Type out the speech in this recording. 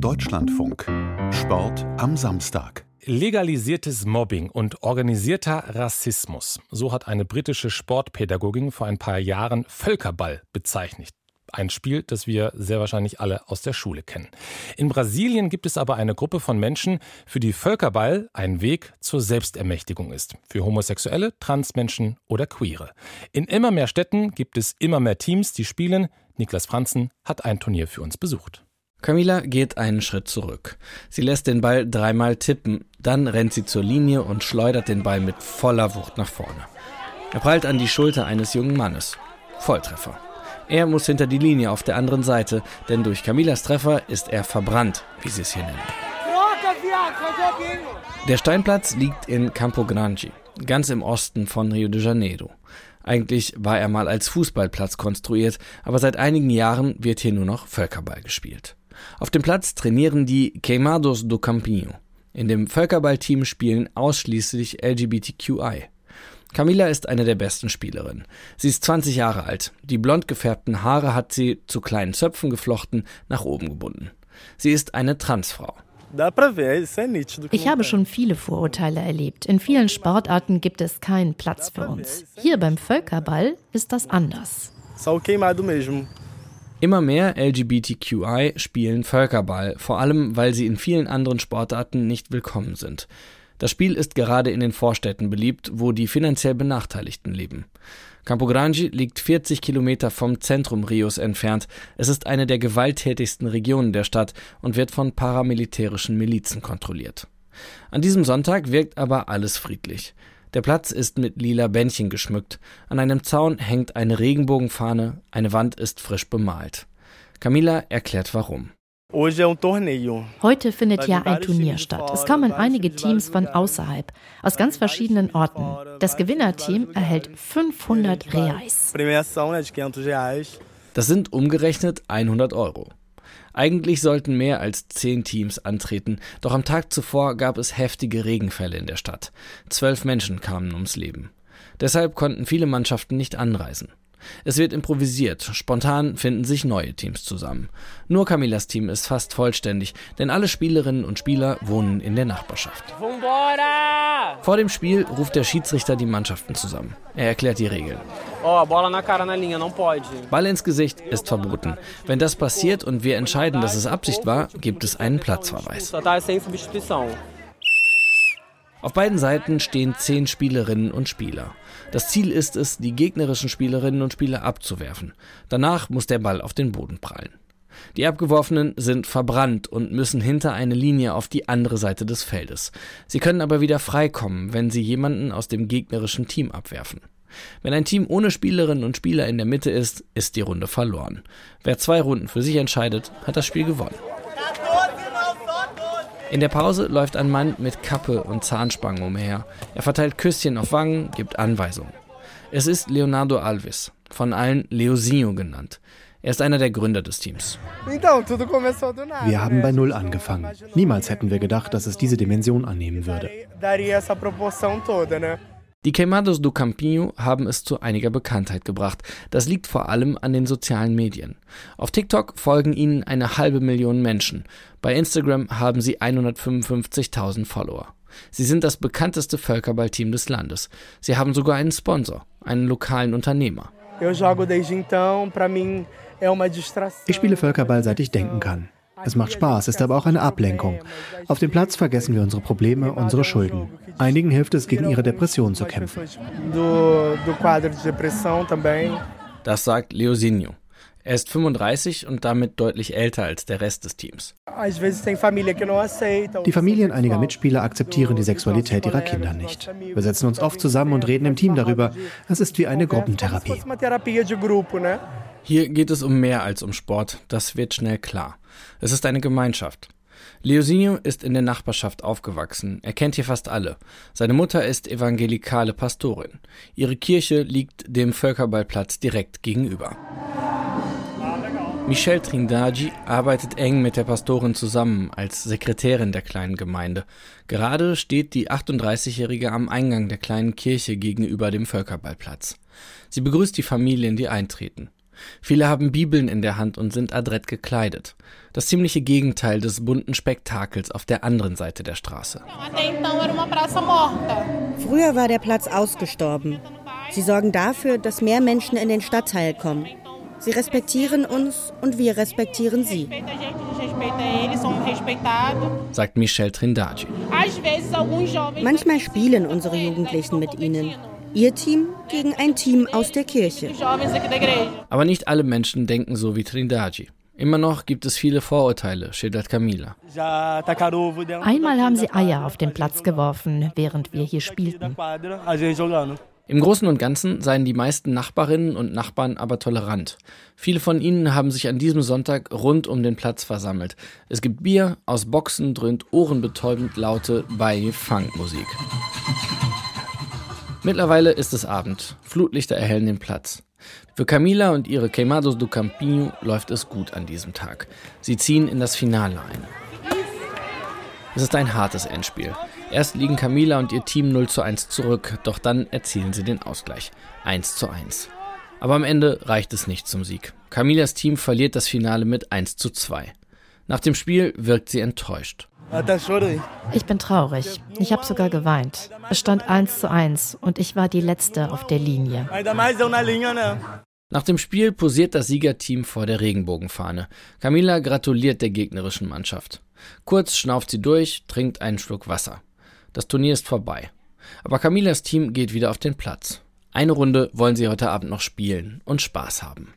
Deutschlandfunk. Sport am Samstag. Legalisiertes Mobbing und organisierter Rassismus. So hat eine britische Sportpädagogin vor ein paar Jahren Völkerball bezeichnet. Ein Spiel, das wir sehr wahrscheinlich alle aus der Schule kennen. In Brasilien gibt es aber eine Gruppe von Menschen, für die Völkerball ein Weg zur Selbstermächtigung ist. Für Homosexuelle, Transmenschen oder Queere. In immer mehr Städten gibt es immer mehr Teams, die spielen. Niklas Franzen hat ein Turnier für uns besucht. Camila geht einen Schritt zurück. Sie lässt den Ball dreimal tippen, dann rennt sie zur Linie und schleudert den Ball mit voller Wucht nach vorne. Er prallt an die Schulter eines jungen Mannes. Volltreffer. Er muss hinter die Linie auf der anderen Seite, denn durch Camilas Treffer ist er verbrannt, wie sie es hier nennen. Der Steinplatz liegt in Campo Grande, ganz im Osten von Rio de Janeiro. Eigentlich war er mal als Fußballplatz konstruiert, aber seit einigen Jahren wird hier nur noch Völkerball gespielt. Auf dem Platz trainieren die Queimados do Campinho. In dem Völkerballteam spielen ausschließlich LGBTQI. Camila ist eine der besten Spielerinnen. Sie ist 20 Jahre alt. Die blond gefärbten Haare hat sie zu kleinen Zöpfen geflochten, nach oben gebunden. Sie ist eine Transfrau. Ich habe schon viele Vorurteile erlebt. In vielen Sportarten gibt es keinen Platz für uns. Hier beim Völkerball ist das anders. Immer mehr LGBTQI spielen Völkerball, vor allem weil sie in vielen anderen Sportarten nicht willkommen sind. Das Spiel ist gerade in den Vorstädten beliebt, wo die finanziell Benachteiligten leben. Campo Grande liegt 40 Kilometer vom Zentrum Rios entfernt. Es ist eine der gewalttätigsten Regionen der Stadt und wird von paramilitärischen Milizen kontrolliert. An diesem Sonntag wirkt aber alles friedlich. Der Platz ist mit lila Bändchen geschmückt. An einem Zaun hängt eine Regenbogenfahne, eine Wand ist frisch bemalt. Camila erklärt warum. Heute findet ja ein Turnier statt. Es kommen einige Teams von außerhalb, aus ganz verschiedenen Orten. Das Gewinnerteam erhält 500 Reais. Das sind umgerechnet 100 Euro. Eigentlich sollten mehr als zehn Teams antreten, doch am Tag zuvor gab es heftige Regenfälle in der Stadt. Zwölf Menschen kamen ums Leben. Deshalb konnten viele Mannschaften nicht anreisen. Es wird improvisiert, spontan finden sich neue Teams zusammen. Nur Camillas Team ist fast vollständig, denn alle Spielerinnen und Spieler wohnen in der Nachbarschaft. Vor dem Spiel ruft der Schiedsrichter die Mannschaften zusammen. Er erklärt die Regeln. Ball ins Gesicht ist verboten. Wenn das passiert und wir entscheiden, dass es Absicht war, gibt es einen Platzverweis. Auf beiden Seiten stehen zehn Spielerinnen und Spieler. Das Ziel ist es, die gegnerischen Spielerinnen und Spieler abzuwerfen. Danach muss der Ball auf den Boden prallen. Die Abgeworfenen sind verbrannt und müssen hinter eine Linie auf die andere Seite des Feldes. Sie können aber wieder freikommen, wenn sie jemanden aus dem gegnerischen Team abwerfen. Wenn ein Team ohne Spielerinnen und Spieler in der Mitte ist, ist die Runde verloren. Wer zwei Runden für sich entscheidet, hat das Spiel gewonnen. In der Pause läuft ein Mann mit Kappe und Zahnspangen umher. Er verteilt Küsschen auf Wangen, gibt Anweisungen. Es ist Leonardo Alves, von allen Leosinho genannt. Er ist einer der Gründer des Teams. Wir haben bei Null angefangen. Niemals hätten wir gedacht, dass es diese Dimension annehmen würde. Die Queimados do Campinho haben es zu einiger Bekanntheit gebracht. Das liegt vor allem an den sozialen Medien. Auf TikTok folgen ihnen eine halbe Million Menschen. Bei Instagram haben sie 155.000 Follower. Sie sind das bekannteste Völkerballteam des Landes. Sie haben sogar einen Sponsor, einen lokalen Unternehmer. Ich spiele Völkerball, seit ich denken kann. Es macht Spaß, ist aber auch eine Ablenkung. Auf dem Platz vergessen wir unsere Probleme, unsere Schulden. Einigen hilft es, gegen ihre Depression zu kämpfen. Das sagt Leosinho. Er ist 35 und damit deutlich älter als der Rest des Teams. Die Familien einiger Mitspieler akzeptieren die Sexualität ihrer Kinder nicht. Wir setzen uns oft zusammen und reden im Team darüber. Es ist wie eine Gruppentherapie. Hier geht es um mehr als um Sport, das wird schnell klar. Es ist eine Gemeinschaft. Leosinho ist in der Nachbarschaft aufgewachsen. Er kennt hier fast alle. Seine Mutter ist evangelikale Pastorin. Ihre Kirche liegt dem Völkerballplatz direkt gegenüber. Michelle Trindagi arbeitet eng mit der Pastorin zusammen als Sekretärin der kleinen Gemeinde. Gerade steht die 38-Jährige am Eingang der kleinen Kirche gegenüber dem Völkerballplatz. Sie begrüßt die Familien, die eintreten. Viele haben Bibeln in der Hand und sind adrett gekleidet. Das ziemliche Gegenteil des bunten Spektakels auf der anderen Seite der Straße. Früher war der Platz ausgestorben. Sie sorgen dafür, dass mehr Menschen in den Stadtteil kommen. Sie respektieren uns und wir respektieren sie. Sagt Michel Trindade. Manchmal spielen unsere Jugendlichen mit ihnen. Ihr Team gegen ein Team aus der Kirche. Aber nicht alle Menschen denken so wie Trindade. Immer noch gibt es viele Vorurteile, schildert Camila. Einmal haben sie Eier auf den Platz geworfen, während wir hier spielten. Im Großen und Ganzen seien die meisten Nachbarinnen und Nachbarn aber tolerant. Viele von ihnen haben sich an diesem Sonntag rund um den Platz versammelt. Es gibt Bier, aus Boxen dröhnt ohrenbetäubend laute Bai-Funk-Musik. Mittlerweile ist es Abend. Flutlichter erhellen den Platz. Für Camila und ihre Queimados do Campinho läuft es gut an diesem Tag. Sie ziehen in das Finale ein. Es ist ein hartes Endspiel. Erst liegen Camila und ihr Team 0 zu 1 zurück, doch dann erzielen sie den Ausgleich. 1 zu 1. Aber am Ende reicht es nicht zum Sieg. Camilas Team verliert das Finale mit 1 zu 2. Nach dem Spiel wirkt sie enttäuscht. Ich bin traurig. Ich habe sogar geweint. Es stand 1 zu 1 und ich war die Letzte auf der Linie. Nach dem Spiel posiert das Siegerteam vor der Regenbogenfahne. Camila gratuliert der gegnerischen Mannschaft. Kurz schnauft sie durch, trinkt einen Schluck Wasser. Das Turnier ist vorbei. Aber Camilas Team geht wieder auf den Platz. Eine Runde wollen sie heute Abend noch spielen und Spaß haben.